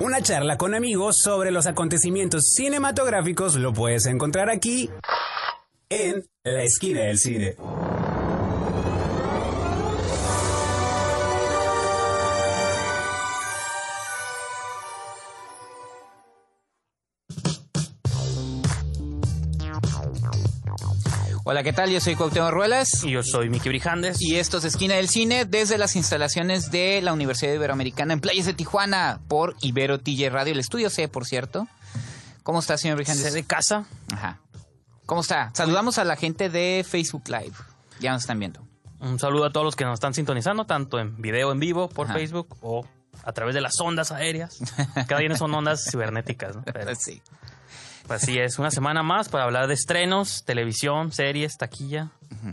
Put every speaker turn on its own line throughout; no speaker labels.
Una charla con amigos sobre los acontecimientos cinematográficos lo puedes encontrar aquí en la esquina del cine.
Hola, ¿qué tal? Yo soy Cuauhtémoc Ruelas.
Y yo soy Miki Brijandes.
Y esto es Esquina del Cine desde las instalaciones de la Universidad Iberoamericana en Playas de Tijuana por Ibero TJ Radio, el estudio C, por cierto. ¿Cómo está, señor Brijandes?
de casa.
Ajá. ¿Cómo está? Saludamos a la gente de Facebook Live. Ya nos están viendo.
Un saludo a todos los que nos están sintonizando, tanto en video en vivo por
Ajá.
Facebook o a través de las ondas aéreas. Cada día son ondas cibernéticas, ¿no? Pero,
Sí.
Pues, así es, una semana más para hablar de estrenos, televisión, series, taquilla.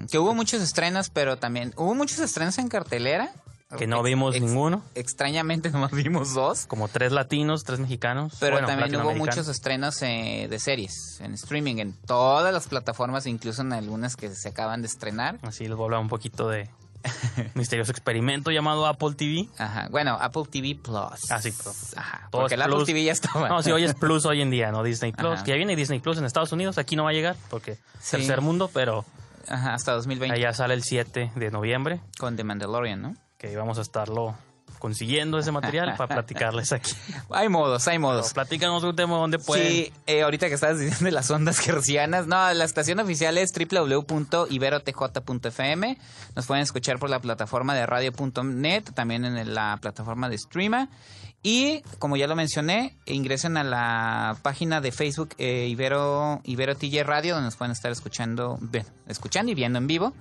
Que hubo muchos estrenos, pero también hubo muchos estrenos en cartelera.
que no vimos
ex-
ninguno.
Extrañamente nomás vimos dos.
Como tres latinos, tres mexicanos.
Pero
bueno,
también hubo muchos estrenos eh, de series en streaming en todas las plataformas, incluso en algunas que se acaban de estrenar.
Así les voy a hablar un poquito de misterioso experimento llamado Apple TV.
Ajá. Bueno, Apple TV Plus.
Ah, sí, pero
Ajá.
todo
Porque el Apple. TV ya estaba.
No, si hoy es Plus hoy en día, no Disney Plus.
Ajá.
Que ya viene Disney Plus en Estados Unidos, aquí no va a llegar porque
Sí.
tercer mundo, pero
Ajá, hasta 2020
allá sale el 7 de noviembre.
con The Mandalorian, ¿no?
que vamos a estarlo consiguiendo ese material para platicarles aquí.
Hay modos, hay modos.
Platícanos un tema donde pueden.
Sí, eh, ahorita que estabas diciendo de las ondas gercianas, no, la estación oficial es www.iberotj.fm. Nos pueden escuchar por la plataforma de radio.net, también en la plataforma de Streama. Y como ya lo mencioné, ingresen a la página de Facebook eh, Ibero, Ibero TJ Radio, donde nos pueden estar escuchando, bueno, escuchando y viendo en vivo.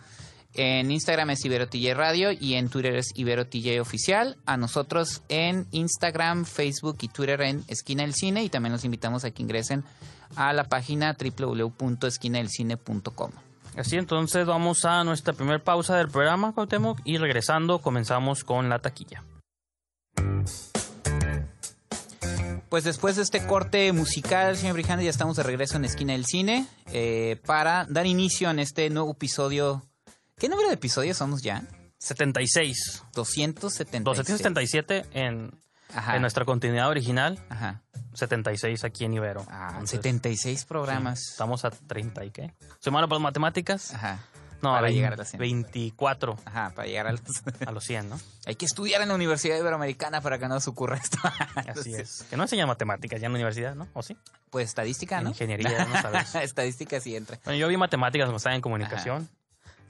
En Instagram es Ibero TJ Radio y en Twitter es Ibero TJ Oficial. A nosotros en Instagram, Facebook y Twitter en Esquina del Cine. Y también los invitamos a que ingresen a la página www.esquinadelcine.com.
Así entonces vamos a nuestra primera pausa del programa, Cuauhtémoc, y regresando comenzamos con la taquilla.
Pues después de este corte musical, señor Brijande, ya estamos de regreso en Esquina del Cine eh, para dar inicio en este nuevo episodio. ¿Qué número de episodios somos ya?
76.
276.
277 en,
Ajá.
en nuestra continuidad original,
Ajá.
76 aquí en Ibero.
Ah,
Entonces,
76
sí,
programas.
estamos a 30 y qué. ¿Soy malo para las matemáticas?
Ajá.
No,
para llegar a las 100.
24
Ajá, para llegar a los...
a los 100, ¿no?
Hay que estudiar en la Universidad Iberoamericana para que no nos ocurra esto.
Así es. Que no enseñan matemáticas ya en la universidad, ¿no? ¿O sí?
Pues estadística, ¿no?
Ingeniería, no sabes.
estadística sí entra.
Bueno, yo vi matemáticas cuando estaba en comunicación.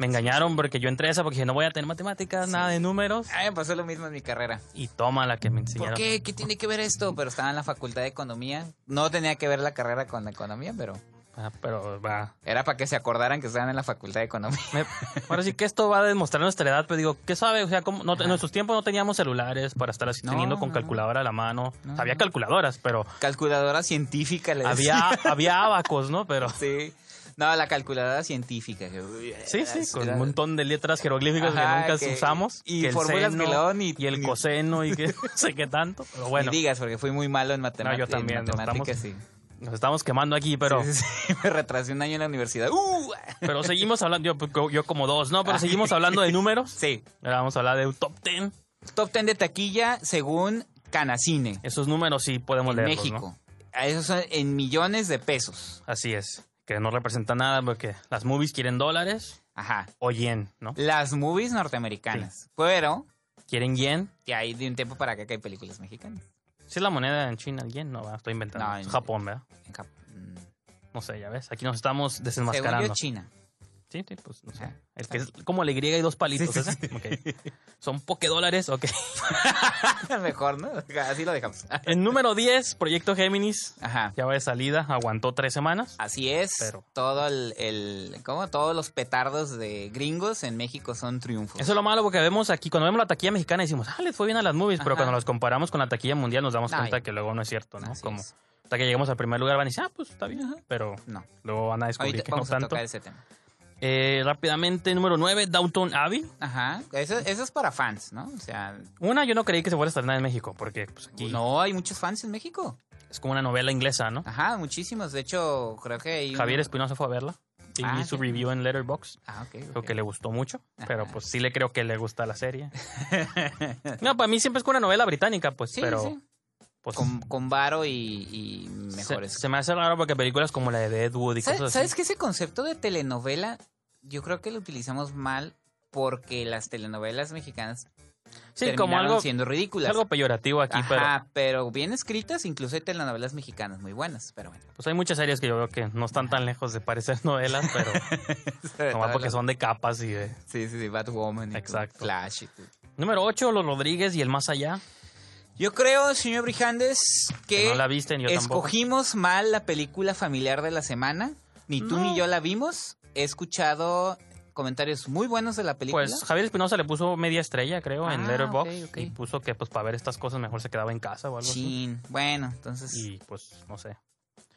Me engañaron porque yo entré a esa porque dije, no voy a tener matemáticas, nada de números.
A mí me pasó lo mismo en mi carrera.
Y toma la que me
¿Por
enseñaron.
qué? ¿Qué tiene que ver esto? Pero estaba en la facultad de economía. No tenía que ver la carrera con la economía, pero
Ah, pero va.
era para que se acordaran que estaban en la facultad de economía.
Me- ahora sí que esto va a demostrar nuestra edad, pero digo, ¿qué sabe? O sea, ¿cómo- no, en nuestros tiempos no teníamos celulares para estar así
No,
teniendo con calculadora a la mano.
No,
había calculadoras, pero
Calculadora científica le
había, había abacos, ¿no? Pero
Sí. No, la calculadora científica.
sí, sí, con un montón de letras jeroglíficas
Ajá,
que nunca
que-
usamos.
y
que el
fórmulas
seno
que
y el coseno y que no sé qué tanto. Pero bueno,
Ni digas, porque fui muy malo en matemáticas.
también,
En
nos
matemáticas,
estamos-
sí.
nos estamos quemando aquí, pero...
Sí, sí, sí. Me retrasé un año en la universidad. ¡Uh!
Pero seguimos hablando, yo, yo como dos, ¿no? Pero seguimos hablando de números.
Sí.
Ahora vamos a hablar de un top 10.
Top 10 de taquilla según Canacine.
Esos números sí podemos
en
leerlos,
México.
¿no?
Esos son en millones de pesos.
Así es. Que no representa nada porque las movies quieren dólares
Ajá.
o yen, ¿no?
Las movies norteamericanas. Pero
Quieren yen.
que hay de un tiempo para acá que hay películas mexicanas.
Si es la moneda en China el yen, no, ¿verdad? estoy inventando.
No,
es
en-
Japón, ¿verdad?
En Cap- mm,
No sé, ya ves. Aquí nos estamos
Según
desenmascarando.
yo, China.
Sí, sí, pues no sé.
Ajá.
El que es como la Y y dos palitos,
Sí.
Son pokedólares, ok.
Mejor, ¿no? Así lo dejamos.
En número 10, Proyecto Géminis.
Ajá.
Ya va de salida, aguantó tres semanas.
Así es.
Pero-
Todo el, el. ¿Cómo? Todos los petardos de gringos en México son triunfos.
Eso es lo malo porque vemos aquí, cuando vemos la taquilla mexicana decimos, ah, les fue bien a las movies, pero cuando las comparamos con la taquilla mundial nos damos
No,
cuenta que luego no es cierto, ¿no?
Así
Como
es.
hasta que lleguemos al primer lugar van a decir, ah, pues está bien,
Ajá.
pero
No.
luego van a descubrir que no
vamos a
tanto.
tocar ese tema.
Eh, rápidamente, número 9, Downton Abbey.
Ajá. Eso, eso es para fans, ¿no? O sea,
Una, yo no creí que se fuera a estrenar en México, porque pues, aquí
no hay muchos fans en México.
es como una novela inglesa, ¿no?
Ajá, muchísimos. De hecho, creo que hay. un-
Javier Espinosa fue a verla y
Ah,
su
sí.
review en Letterboxd.
Ah, ok.
Creo que le gustó mucho, pero pues sí le creo que le gusta la serie. no, para mí siempre es como una novela británica, pues,
Sí,
pero
sí.
pues,
con, con varo y, mejores.
se me hace raro porque películas como la de Deadwood y
¿Sabes,
cosas
¿Sabes
así.
que ese concepto de telenovela yo creo que lo utilizamos mal porque las telenovelas mexicanas
Sí, como
terminaron
algo,
siendo ridículas?
algo peyorativo aquí, pero
Ajá, pero... bien escritas, incluso hay telenovelas mexicanas muy buenas, pero bueno.
pues hay muchas series que yo veo que no están tan lejos de parecer novelas, pero nomás porque son de capas y de...
Sí, sí, sí, Batwoman y
Exacto.
Flash y todo.
Número 8, Los Rodríguez y El Más Allá.
Yo creo, señor Brijandes,
Que
que
no la viste, ni yo tampoco.
escogimos mal la película familiar de la semana. Ni tú
No.
ni yo la vimos. He escuchado comentarios muy buenos de la película.
Pues Javier Espinosa le puso media estrella, creo, en
Ah,
Letterboxd. Y puso que pues para ver estas cosas mejor se quedaba en casa o algo así.
Chin. Bueno, entonces...
Y pues, no sé.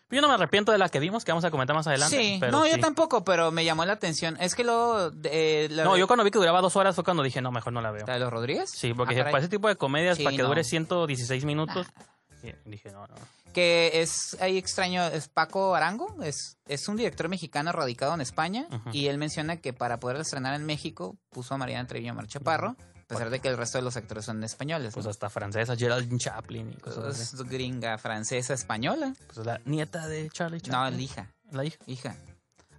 Yo no me arrepiento de la que vimos, que vamos a comentar más adelante.
Sí,
pero
no, yo tampoco, pero me llamó la atención. Es que luego... eh, la
No, yo cuando vi que duraba dos horas fue cuando dije, no, mejor no la veo.
¿La de los Rodríguez?
Sí, porque
Ah,
para ese tipo de comedias,
Sí,
para que
no.
dure 116 minutos, y dije, no, no.
Que es ahí extraño, es Paco Arango, es, es un director mexicano radicado en España y él menciona que para poder estrenar en México puso a Mariana Treviño Marchaparro, a pesar de que el resto de los actores son españoles.
Pues
¿no?
hasta francesa, Geraldine Chaplin y cosas así.
Es gringa, francesa, española.
Pues la nieta de Charlie
No,
Chaplin.
la hija,
la hija.
hija.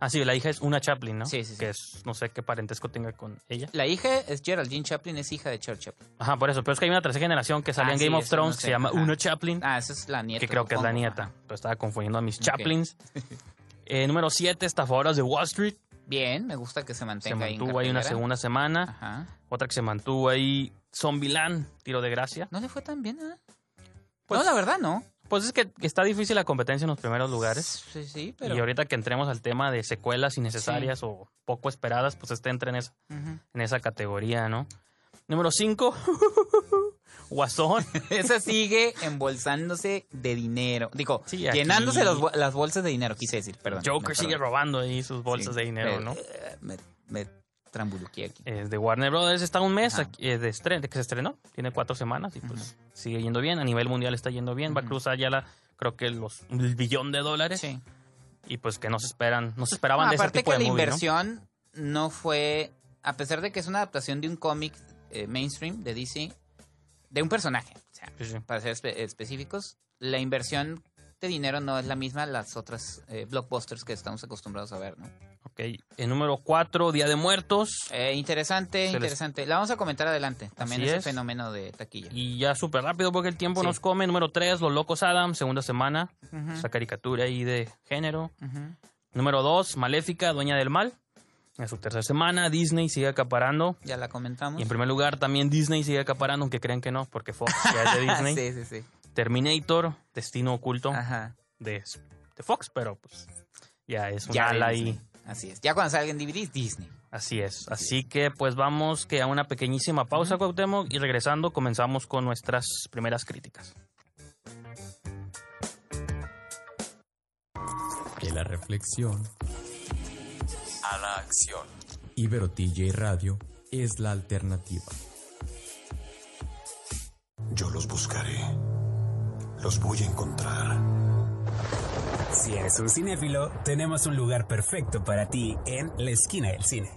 Ah, sí, la hija es una Chaplin, ¿no?
Sí, sí, sí.
Que es, no sé qué parentesco tenga con ella.
La hija es Geraldine Chaplin, es hija de Charles Chaplin.
Ajá, por eso. Pero es que hay una tercera generación que salió
Ah,
en
sí,
Game of
no
Thrones que se llama. Una Chaplin.
Ah, esa es la nieta.
que creo que es la nieta. Pero estaba confundiendo a mis. Chaplins. Eh, número 7, Estafadoras de Wall Street.
Bien, me gusta que se
Se
mantenga ahí en
mantuvo ahí una segunda semana.
Ajá.
Otra que se mantuvo ahí, Zombieland, Tiro de Gracia.
No le fue tan bien, ¿eh?
Pues-
no, la verdad no.
Pues es que, está difícil la competencia en los primeros lugares.
Sí, sí, pero...
Y ahorita que entremos al tema de secuelas innecesarias o poco esperadas, pues este entra en esa, en esa categoría, ¿no? Número 5, Guasón.
Esa sigue embolsándose de dinero. Digo,
Sí,
llenándose los las bolsas de dinero, quise decir, perdón.
Joker sigue robando ahí sus bolsas
Sí,
de dinero,
me-
¿no?
eh, Me, me trambuluqué aquí.
Eh, de Warner Brothers está un mes aquí, de, estre- de que se estrenó, tiene cuatro semanas y pues sigue yendo bien, a nivel mundial está yendo bien, va a cruzar ya la, creo que los el billón de dólares
Sí.
y pues que no se esperan, no se esperaban
No,
de ese
aparte
tipo
que
de
la
movie, ¿no?
inversión ¿no? fue, a pesar de que es una adaptación de un cómic eh, mainstream de DC, de un personaje, o sea,
Sí, sí.
para ser espe- específicos, la inversión de dinero no es la misma a las otras eh, blockbusters que estamos acostumbrados a ver, ¿no?
Ok, el número 4, Día de Muertos.
Eh, interesante,
Se les-
interesante. La vamos a comentar adelante. También
Así
ese
es.
fenómeno de taquilla.
Y ya súper rápido porque el tiempo
Sí.
nos come. Número 3, Los Locos Adam, segunda semana. Esa caricatura ahí de género. Número 2, Maléfica, Dueña del Mal. En su tercera semana, Disney sigue acaparando.
Ya la comentamos.
Y en primer lugar, también Disney sigue acaparando, aunque creen que no, porque Fox ya es de Disney.
sí, sí, sí.
Terminator, Destino Oculto
Ajá.
de, de Fox, pero pues ya es un ala ahí.
Así es. Ya cuando salga en DVD, Disney.
Así es. Así que pues vamos que a una pequeñísima pausa, Cuauhtémoc, y regresando comenzamos con nuestras primeras críticas.
De la reflexión a la acción. Ibero TJ Radio es la alternativa.
Yo los buscaré. Los voy a encontrar.
Si eres un cinéfilo, tenemos un lugar perfecto para ti en la esquina del cine.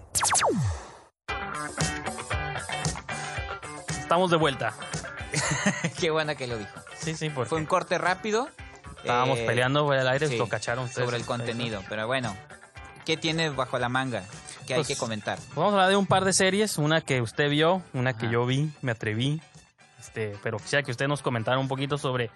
Estamos de vuelta.
Qué buena que lo dijo.
Sí, sí, porque
Fue un corte rápido.
estábamos
eh,
peleando por el aire,
sí,
lo cacharon ustedes.
sobre el contenido. Pero bueno, ¿qué tiene bajo la manga que hay
Pues,
que comentar?
Pues vamos a hablar de un par de series, una que usted vio, una que yo vi, me atreví. Este, pero quisiera que usted nos comentara un poquito sobre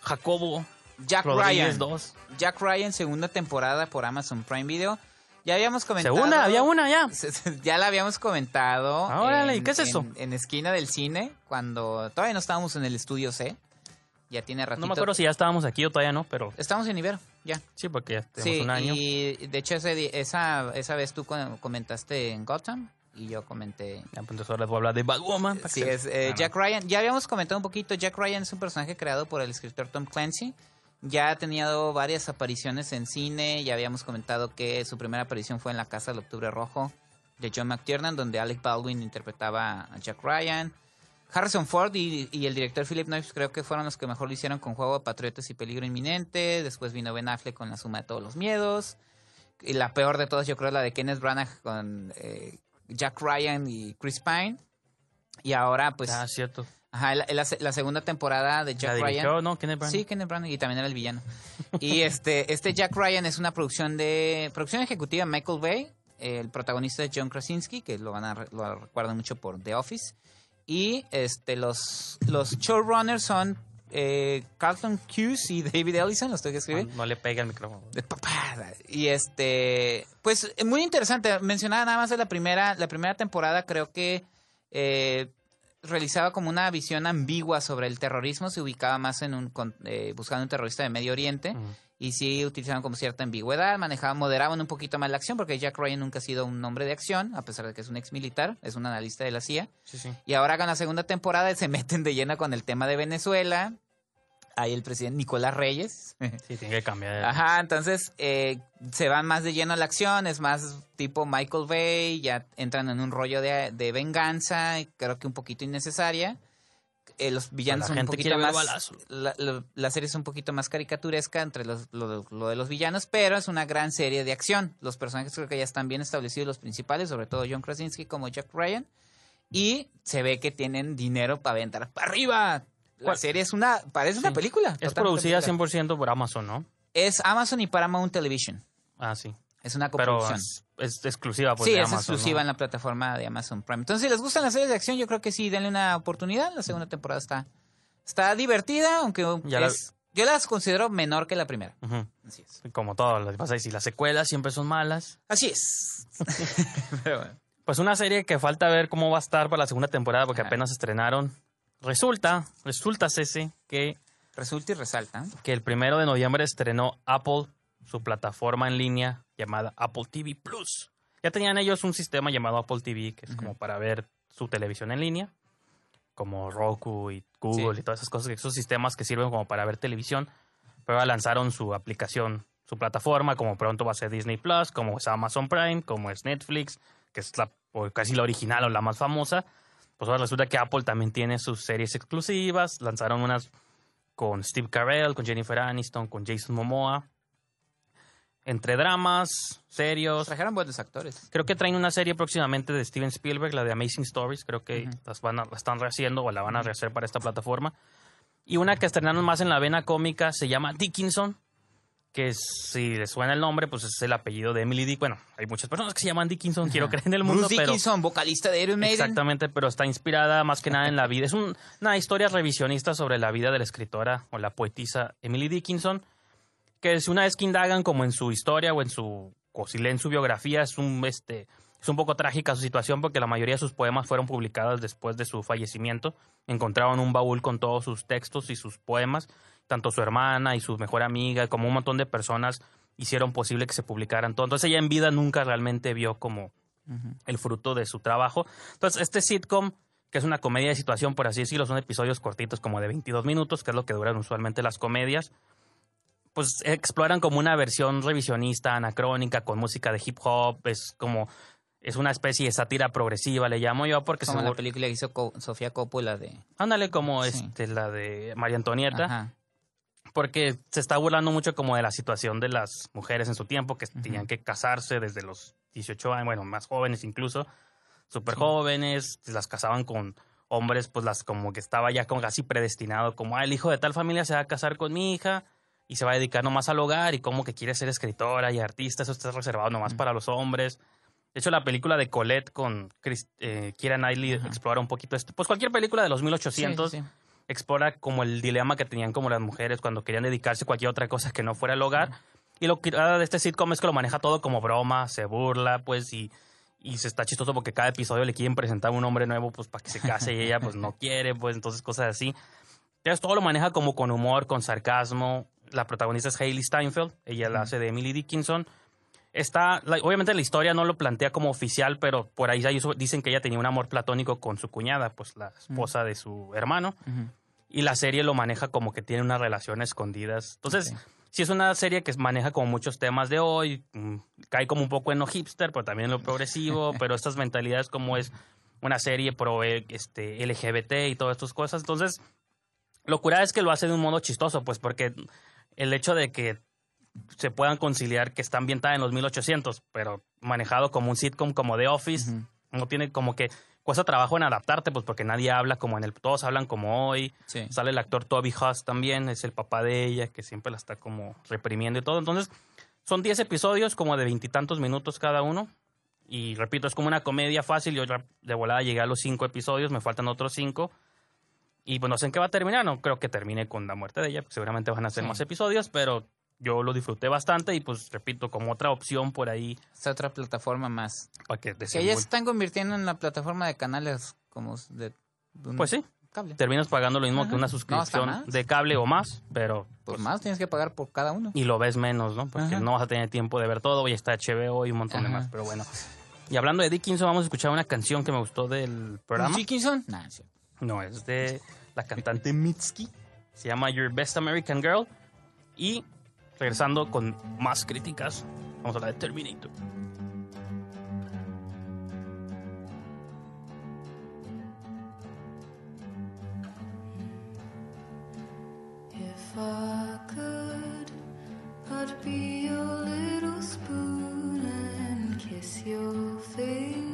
Jacobo
Jack
Rodríguez
Ryan.
2.
Jack Ryan, segunda temporada por Amazon Prime Video. Ya habíamos comentado.
Segunda, había una ya.
Ya la habíamos comentado.
Ah, órale,
en-
¿qué es eso?
En, en Esquina del Cine, cuando todavía no estábamos en el estudio C. Ya tiene ratito.
No me acuerdo si ya estábamos aquí o todavía no, pero
Estamos en Ibero, ya.
sí, porque ya tenemos
Sí,
un año.
y de hecho ese esa, esa vez tú co- comentaste en Gotham y yo comenté...
Ya, pues, entonces ahora les voy a hablar de Batwoman.
Sí, es eh,
Ah, no.
Jack Ryan. Ya habíamos comentado un poquito, Jack Ryan es un personaje creado por el escritor Tom Clancy. Ya ha tenido varias apariciones en cine, ya habíamos comentado que su primera aparición fue en La Casa del Octubre Rojo de John McTiernan, donde Alec Baldwin interpretaba a Jack Ryan. Harrison Ford y, el director Philip Noyce creo que fueron los que mejor lo hicieron con Juego de Patriotas y Peligro Inminente. Después vino Ben Affleck con La Suma de Todos los Miedos. Y la peor de todas yo creo es la de Kenneth Branagh con eh, Jack Ryan y Chris Pine. Y ahora pues
Ah, cierto.
Ajá, la, la- la segunda temporada de Jack
¿La
Ryan.
no? Kenneth Branagh.
Sí, Kenneth Branagh y también era el villano. Y este, este Jack Ryan es una producción de producción ejecutiva de Michael Bay. El protagonista es John Krasinski, que lo van a lo recuerdan mucho por The Office. Y este los los showrunners son eh, Carlton Hughes y David Ellison, los tengo que escribir.
No, no le pega el micrófono.
De. Y este, pues muy interesante. Mencionaba nada más de la primera, la primera temporada, creo que eh, realizaba como una visión ambigua sobre el terrorismo, se ubicaba más en un, con- eh, buscando un terrorista de Medio Oriente. Y sí utilizaban como cierta ambigüedad, manejaban, moderaban un poquito más la acción, porque Jack Ryan nunca ha sido un hombre de acción, a pesar de que es un ex militar, es un analista de la CIA.
Sí, sí.
Y ahora con la segunda temporada se meten de lleno con el tema de Venezuela. Ahí el presidente Nicolás Reyes.
Sí, tiene que cambiar.
Ajá, entonces eh, se van más de lleno a la acción, es más tipo Michael Bay, ya entran en un rollo de, de venganza, creo que un poquito innecesaria. Eh, los villanos
La
son un poquito más... La, la- la serie es un poquito más caricaturesca entre los- lo, lo de los villanos, pero es una gran serie de acción. Los personajes creo que ya están bien establecidos, los principales, sobre todo John Krasinski como Jack Ryan. Y se ve que tienen dinero para aventar para arriba. La serie es una... Parece una película.
Es producida
película.
100% por Amazon, ¿no?
Es Amazon y Paramount Television.
Ah, sí.
Es una
Pero
coproducción.
es, es exclusiva, pues,
sí,
de
es
Amazon,
exclusiva
¿no?
en la plataforma de Amazon Prime. Entonces, si les gustan las series de acción, yo creo que sí, denle una oportunidad. La segunda temporada está, está divertida, aunque
Ya la-
es- yo las considero menor que la primera. Así es.
Como todo, lo que pasa es que si las secuelas siempre son malas.
Así es. Pero bueno.
Pues una serie que falta ver cómo va a estar para la segunda temporada porque
Ajá.
apenas estrenaron. Resulta, resulta, Ceci, que,
Resulta y resalta.
que el primero de noviembre estrenó Apple su plataforma en línea llamada Apple TV Plus. Ya tenían ellos un sistema llamado Apple TV, que es como para ver su televisión en línea, como Roku y Google
Sí.
y todas esas cosas, esos sistemas que sirven como para ver televisión. Pero lanzaron su aplicación, su plataforma, como pronto va a ser Disney Plus, como es Amazon Prime, como es Netflix, que es la, o casi la original o la más famosa. Pues ahora resulta que Apple también tiene sus series exclusivas. Lanzaron unas con Steve Carell, con Jennifer Aniston, con Jason Momoa. Entre dramas, serios.
Trajeron buenos actores.
Creo que traen una serie próximamente de Steven Spielberg, la de Amazing Stories. Creo que las van a, la están rehaciendo o la van a rehacer para esta plataforma. Y una que estrenaron más en la vena cómica se llama Dickinson, que si les suena el nombre, pues es el apellido de Emily Dick. Bueno, hay muchas personas que se llaman Dickinson, quiero creer en el mundo,
Bruce
pero...
Dickinson, vocalista de Iron Maiden.
Exactamente, pero está inspirada más que nada en la vida. Es un- una historia revisionista sobre la vida de la escritora o la poetisa Emily Dickinson, que si una vez que indagan como en su historia o en su o si leen su biografía es un este es un poco trágica su situación porque la mayoría de sus poemas fueron publicados después de su fallecimiento. Encontraron un baúl con todos sus textos y sus poemas, tanto su hermana y su mejor amiga, como un montón de personas hicieron posible que se publicaran todo. Entonces ella en vida nunca realmente vio como el fruto de su trabajo. Entonces, este sitcom, que es una comedia de situación, por así decirlo, son episodios cortitos como de 22 minutos, que es lo que duran usualmente las comedias, pues exploran como una versión revisionista, anacrónica, con música de hip hop, es como, es una especie de sátira progresiva, le llamo yo, porque
Como
se
la película que hizo Co- Sofía Coppola de...
Ándale como
Sí.
este, la de María Antonieta
Ajá.
Porque se está burlando mucho como de la situación de las mujeres en su tiempo, que tenían que casarse desde los 18 años, bueno, más jóvenes incluso, súper jóvenes, las casaban con hombres, pues las como que estaba ya como casi predestinado, como, ah, el hijo de tal familia se va a casar con mi hija y se va a dedicar nomás al hogar y como que quiere ser escritora y artista, eso está reservado nomás para los hombres. De hecho, la película de Colette con Chris, eh, Keira Knightley explora un poquito esto. Pues cualquier película de los 1800
Sí, sí, sí.
Explora como el dilema que tenían como las mujeres cuando querían dedicarse a cualquier otra cosa que no fuera el hogar. Y lo que de este sitcom es que lo maneja todo como broma, se burla, pues, y, y se está chistoso porque cada episodio le quieren presentar a un hombre nuevo, pues, para que se case y ella, pues, no quiere, pues, entonces cosas así. Entonces, todo lo maneja como con humor, con sarcasmo. La protagonista es Hailey Steinfeld, ella la hace de Emily Dickinson. Está, obviamente la historia no lo plantea como oficial, pero por ahí ya dicen que ella tenía un amor platónico con su cuñada, pues la esposa de su hermano.
Ujú.
Y la serie lo maneja como que tiene una relación escondidas. Entonces,
Ok.
sí es una serie que maneja como muchos temas de hoy, mm, cae como un poco en lo hipster, pero también en lo progresivo, pero estas mentalidades como es una serie pro eh, este, LGBT y todas estas cosas. Entonces, lo curada es que lo hace de un modo chistoso, pues porque el hecho de que se puedan conciliar que está ambientada en los 1800, pero manejado como un sitcom como The Office, no tiene como que cuesta trabajo en adaptarte, pues porque nadie habla como en el, todos hablan como hoy.
Sí.
Sale el actor Toby Huss también, es el papá de ella, que siempre la está como reprimiendo y todo. Entonces, son 10 episodios como de veintitantos minutos cada uno. Y repito, es como una comedia fácil. Yo ya de volada llegué a los 5 episodios, me faltan otros 5. Y pues no sé en qué va a terminar, no creo que termine con la muerte de ella, porque seguramente van a ser
Sí.
más episodios, pero yo lo disfruté bastante y pues repito, como otra opción por ahí
Esta otra plataforma más.
para que
Que ya se están convirtiendo en la plataforma de canales como de... de un
Pues sí,
Cable.
terminas pagando lo mismo
Ajá.
que una
No,
suscripción de cable o más, pero
Pues
pues,
más tienes que pagar por cada uno.
y lo ves menos, ¿no? Porque
Ajá.
no vas a tener tiempo de ver todo, y está HBO y un montón de más, pero bueno. Y hablando de Dickinson, vamos a escuchar una canción que me gustó del programa.
¿Dickinson? Nah, sí.
No, es de la cantante Mitski. Se llama Your Best American Girl. Y regresando con más críticas, vamos a hablar de Terminator.
If I I'd be your little spoon and kiss your fingers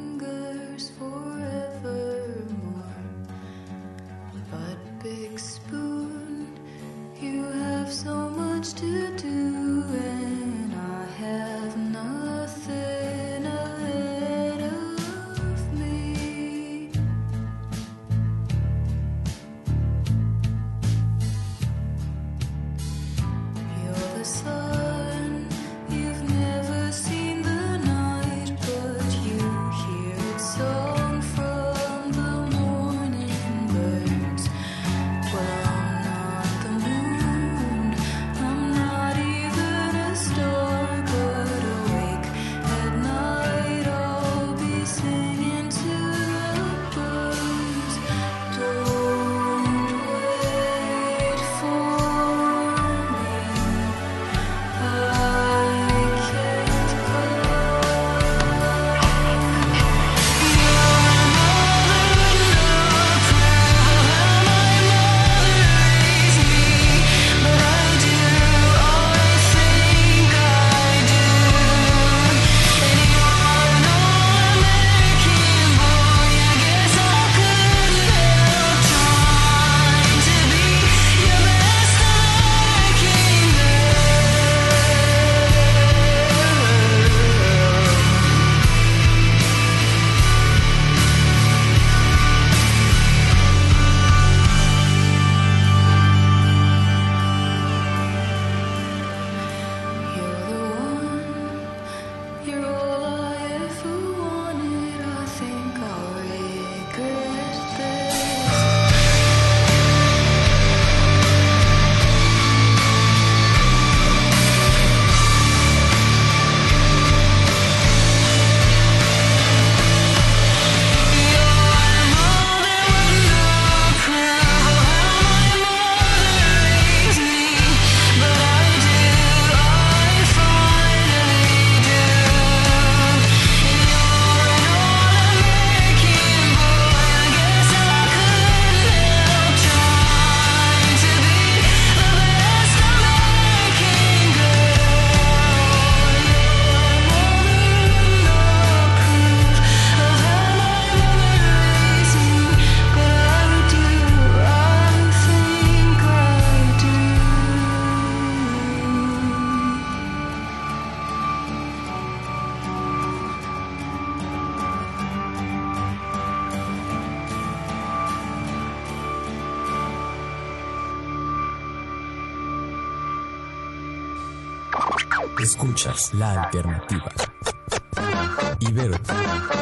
Ibero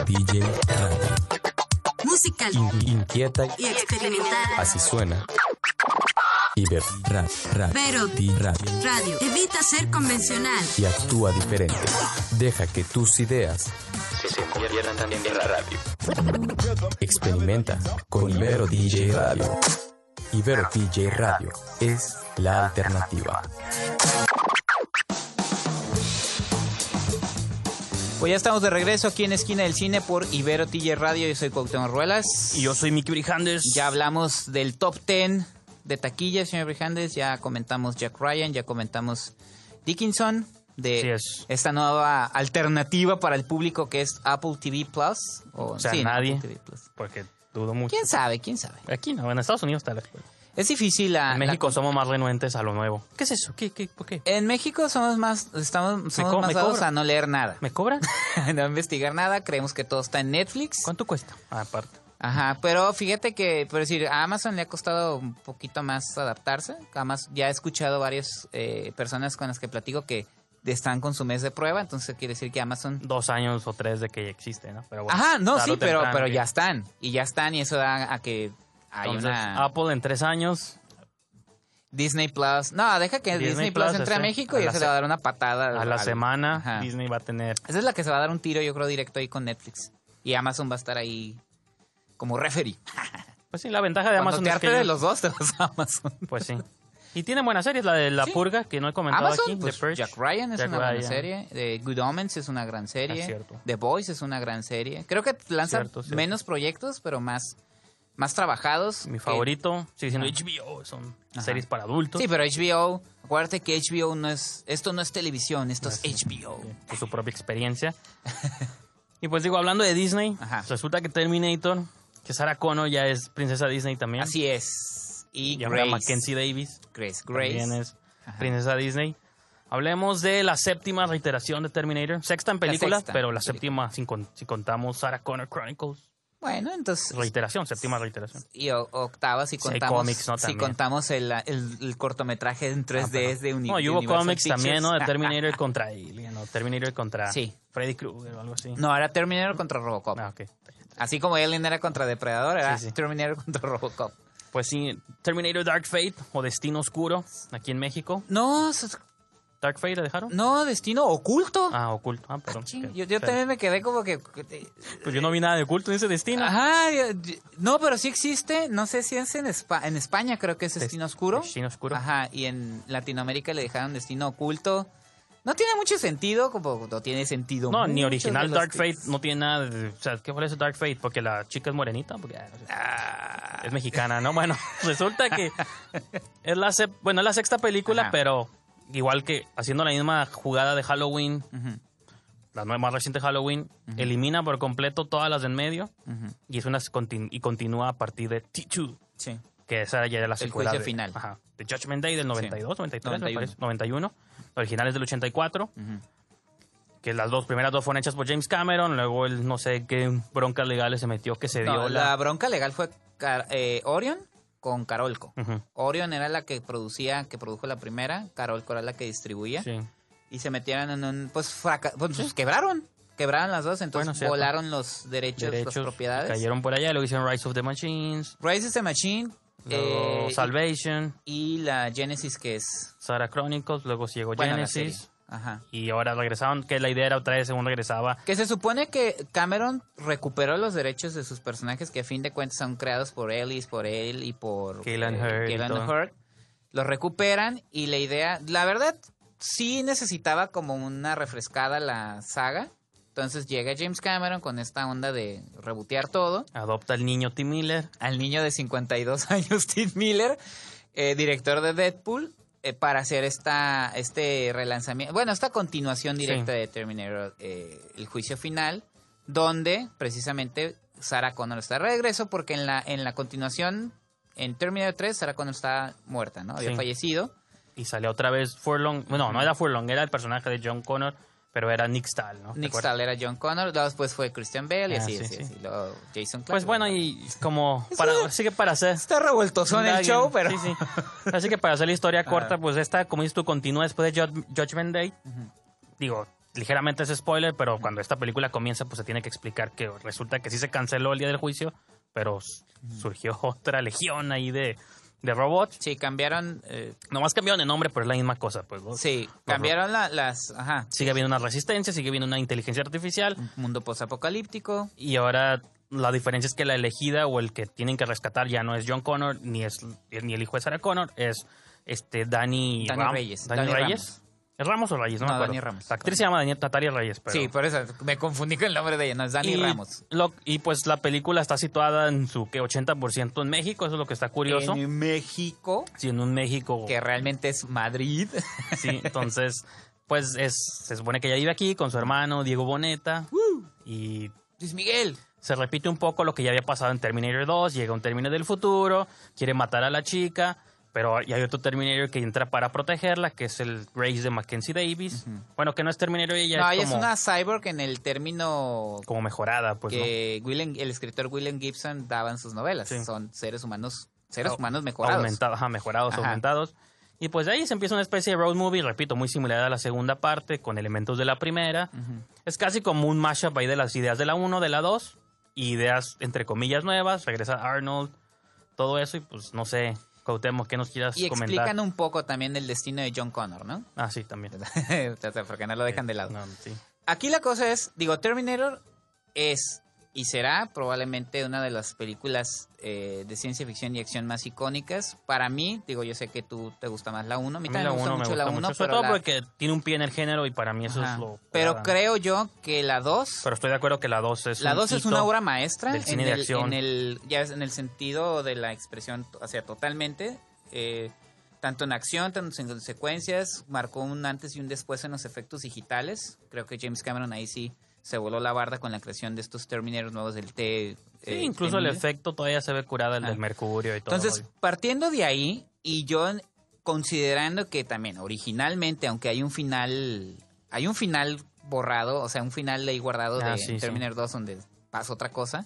DJ Radio.
Musical
In- inquieta
y experimental.
así suena. Ibero Ra- Ra-
Pero
Di Radio.
radio. Evita ser convencional.
y actúa diferente. Deja que tus ideas se conviertan también en la radio. Experimenta con Ibero DJ Radio. Ibero DJ Radio es la alternativa.
Pues ya estamos de regreso aquí en Esquina del Cine por Ibero TJ Radio. Yo soy Cuauhtémoc Ruelas.
Y yo soy Mickey Brijandes.
Ya hablamos del top 10 de taquilla, señor Brijandes. Ya comentamos Jack Ryan, ya comentamos Dickinson. de
es.
esta nueva alternativa para el público que es Apple TV Plus. O,
O sea,
sí,
nadie.
Apple TV Plus.
Porque dudo mucho.
¿Quién sabe? ¿Quién sabe?
Aquí no, en Estados Unidos tal vez.
Es difícil la...
En México somos más renuentes a lo nuevo. ¿Qué es eso? ¿Qué, qué, ¿Por qué?
En México somos más, estamos, somos más dados a no leer nada.
¿Me cobran?
no investigar nada, creemos que todo está en Netflix.
¿Cuánto cuesta? Aparte.
Ajá, pero fíjate que, por decir, a Amazon le ha costado un poquito más adaptarse. Además, ya he escuchado varias eh, personas con las que platico que están con su mes de prueba, entonces quiere decir que Amazon...
Dos años o tres de que ya existe, ¿no? Pero bueno,
Ajá, no, sí, pero, pero
que-
ya están. Y ya están y eso da a que hay
Entonces,
una...
Apple en tres años.
Disney Plus. No, deja que
Disney
Disney, Plus,
Plus,
entre a México y ya se le va a dar una patada.
A la semana
Ajá.
Disney va a tener...
Esa es la que se va a dar un tiro, yo creo, directo ahí con Netflix. Y Amazon va a estar ahí como referee.
Pues sí, la ventaja de
Cuando
Amazon
te
es que...
de los dos, te vas a Amazon.
Pues sí. Y tiene buenas series, la de La
Sí.
Purga, que no he comentado
Amazon,
aquí.
pues,
The Purge.
Jack Ryan es
Jack
una buena
Ryan.
serie. The Good Omens es una gran serie.
Cierto.
The Boys es una gran serie. Creo que lanza
Cierto, cierto.
menos proyectos, pero más, más trabajados.
Mi
que-
favorito sigue siendo. HBO, son
Ajá.
series para adultos.
Sí, pero HBO, acuérdate que HBO no es, esto no es televisión, esto es. HBO.
por su propia experiencia. y pues digo, hablando de Disney,
Ajá.
resulta que Terminator, que Sarah Connor ya es princesa Disney también.
Así es. Y Grace,
Mackenzie Davis
Grace, Grace.
también es
Ajá.
princesa Disney. Hablemos de la séptima reiteración de Terminator. Sexta en película,
sexta
pero la séptima con- si contamos Sarah Connor Chronicles.
Bueno, entonces...
Reiteración, séptima reiteración.
Y octava si
Sí,
contamos,
cómics, ¿no?
si contamos el, el- el cortometraje en 3D
Ah, pero-
de Uni-
No, y hubo
Universal
cómics también, ¿no? De. Terminator contra Alien, ¿no? Terminator contra
Sí.
Freddy Krueger o algo así.
No, era Terminator contra Robocop.
Ah, ok.
Así como Alien era contra Depredador, era
Sí, sí.
Terminator contra Robocop.
Pues sí, Terminator Dark Fate o Destino Oscuro, aquí en México.
No,
Dark Fate, ¿le dejaron?
no, Destino Oculto.
Ah, oculto. Ah, perdón. Ok.
yo, también me quedé como que...
Pues yo no vi nada de oculto en ese destino.
Ajá, yo- yo- no, pero sí existe, no sé si es en, Espa- en España, creo que es Destino Oscuro.
Destino Oscuro.
Ajá, y en Latinoamérica le dejaron Destino Oculto. No tiene mucho sentido, como no tiene sentido.
No, ni original Dark Fate no tiene nada de... O sea, ¿qué fue eso Dark Fate? Porque la chica es morenita, porque ah,
Ah,
es mexicana, ¿no? Bueno, resulta que es la, bueno, es la sexta película,
Ajá.
pero igual que haciendo la misma jugada de Halloween,
ujú,
la nueva más reciente Halloween, elimina por completo todas las del medio
ujú,
y es una continu- y continúa a partir de T2.
sí.
que esa ya era la secuela
juicio
de,
final.
Ajá, de Judgment Day del 92, 93, me
91.
parece, 91. La original es del 84,
ujú.
que las dos primeras dos fueron hechas por James Cameron, luego él no sé qué broncas legales se metió que se dio la...
la bronca legal fue eh, Orion con Carolco. Orion era la que producía, que produjo la primera, Carolco era la que distribuía.
sí.
Y se metieron en un, pues, fraca- pues, pues, quebraron. Quebraron las dos, entonces
Bueno,
volaron los derechos,
derechos
las propiedades.
cayeron por allá, luego hicieron Rise of the Machines,
Rise of the Machine
luego
eh,
Salvation,
y, la Genesis que es
Sarah Chronicles, luego llegó Genesis.
Ajá.
y ahora regresaron, que la idea era otra vez, según regresaba,
Que se supone que Cameron recuperó los derechos de sus personajes que a fin de cuentas son creados por Ellis, por él y por
Galen
eh.
Hurd.
Los recuperan y la idea, la verdad, sí necesitaba como una refrescada la saga. Entonces llega James Cameron con esta onda de rebotear todo.
adopta al niño Tim Miller,
Al niño de 52 años, Tim Miller, eh, director de Deadpool, eh, para hacer esta este relanzamiento, bueno, esta continuación directa
Sí.
de Terminator, eh, el juicio final, donde precisamente Sarah Connor está de regreso, porque en la, en la continuación, en Terminator 3, Sarah Connor está muerta, ¿no? Había
Sí.
fallecido.
y salió otra vez Furlong, bueno, no era Furlong, era el personaje de John Connor, pero era Nick Stahl, ¿no? ¿Te
Nick? Stahl era John Connor, luego después fue Christian Bale y
Ah,
así,
sí,
así,
sí.
así. Luego Jason Clarke.
Pues bueno, y como para, así que para hacer
Está revueltoso en el show, pero...
Sí, sí. Así que para hacer la historia corta, pues esta, como dices tú, continúa después de Jud- Judgment Day. Digo, ligeramente es spoiler, pero cuando esta película comienza, pues se tiene que explicar que resulta que sí se canceló el día del juicio, pero surgió otra legión ahí de, de robots.
Sí, cambiaron... eh,
Nomás cambiaron de nombre, pero es la misma cosa, pues. ¿no?
Sí, cambiaron la- las. Ajá.
Sigue habiendo una resistencia, sigue habiendo una inteligencia artificial,
Un mundo posapocalíptico.
y ahora la diferencia es que la elegida o el que tienen que rescatar ya no es John Connor, ni es ni el hijo de Sarah Connor, es este Danny,
Danny
Ram-
Reyes,
Danny
Danny
Reyes.
Ramos.
¿Es Ramos o Reyes? No,
No,
me acuerdo.
Danny Ramos.
La actriz se llama Dani- Natalia Reyes. Pero...
Sí, por eso me confundí con el nombre de ella. No, es Dani
y,
Ramos.
lo- y pues la película está situada en su que 80% en México, eso es lo que está curioso.
En México,
Sí, en un México.
que realmente es Madrid.
Sí, entonces, pues es, se supone que ella vive aquí con su hermano Diego Boneta. Y
Luis Miguel.
se repite un poco lo que ya había pasado en Terminator 2. Llega un Terminator del futuro, quiere matar a la chica, pero hay otro Terminator que entra para protegerla, que es el Grace de Mackenzie Davis. Bueno, que no es Terminator, ella
no,
es,
ella es una cyborg en el término
como mejorada, pues, ¿no?
que William- el escritor William Gibson daba en sus novelas.
Sí.
Son seres humanos, seres humanos mejorados.
Aumentados, ajá, mejorados,
Ajá.
aumentados. Y pues de ahí se empieza una especie de road movie, repito, muy similar a la segunda parte, con elementos de la primera. Es casi como un mashup ahí de las ideas de la 1, de la 2, y ideas entre comillas nuevas. Regresa Arnold, todo eso, y pues no sé, Cautemo, ¿qué nos quieras
Y
comentar?
explican un poco también el destino de John Connor, ¿no?
Ah, sí, también.
Porque no lo dejan de lado.
No, sí.
Aquí la cosa es, digo, Terminator es y será probablemente una de las películas eh, de ciencia ficción y acción más icónicas. Para mí, digo, yo sé que tú te gusta más la 1. A mí también
la
me gusta
uno me
mucho
gusta
la 1,
mucho, sobre todo
la-
porque tiene un pie en el género y para mí eso
Ajá.
es lo...
pero
la-
creo yo que la 2...
Pero estoy de acuerdo que la 2 es
La
un
2 es una obra maestra
del cine
en,
de
el,
acción.
en el ya en el sentido de la expresión, o sea, totalmente eh, tanto en acción, tanto en secuencias, marcó un antes y un después en los efectos digitales. Creo que James Cameron ahí sí se voló la barda con la creación de estos Terminators nuevos del T.
Sí,
eh,
incluso el
T-1000.
efecto todavía se ve curado, el
Ah.
del mercurio y todo.
Entonces, partiendo de ahí, y yo considerando que también originalmente, aunque hay un final, hay un final borrado, o sea, un final ahí guardado
Ah,
de
sí, sí.
Terminator 2 donde pasa otra cosa,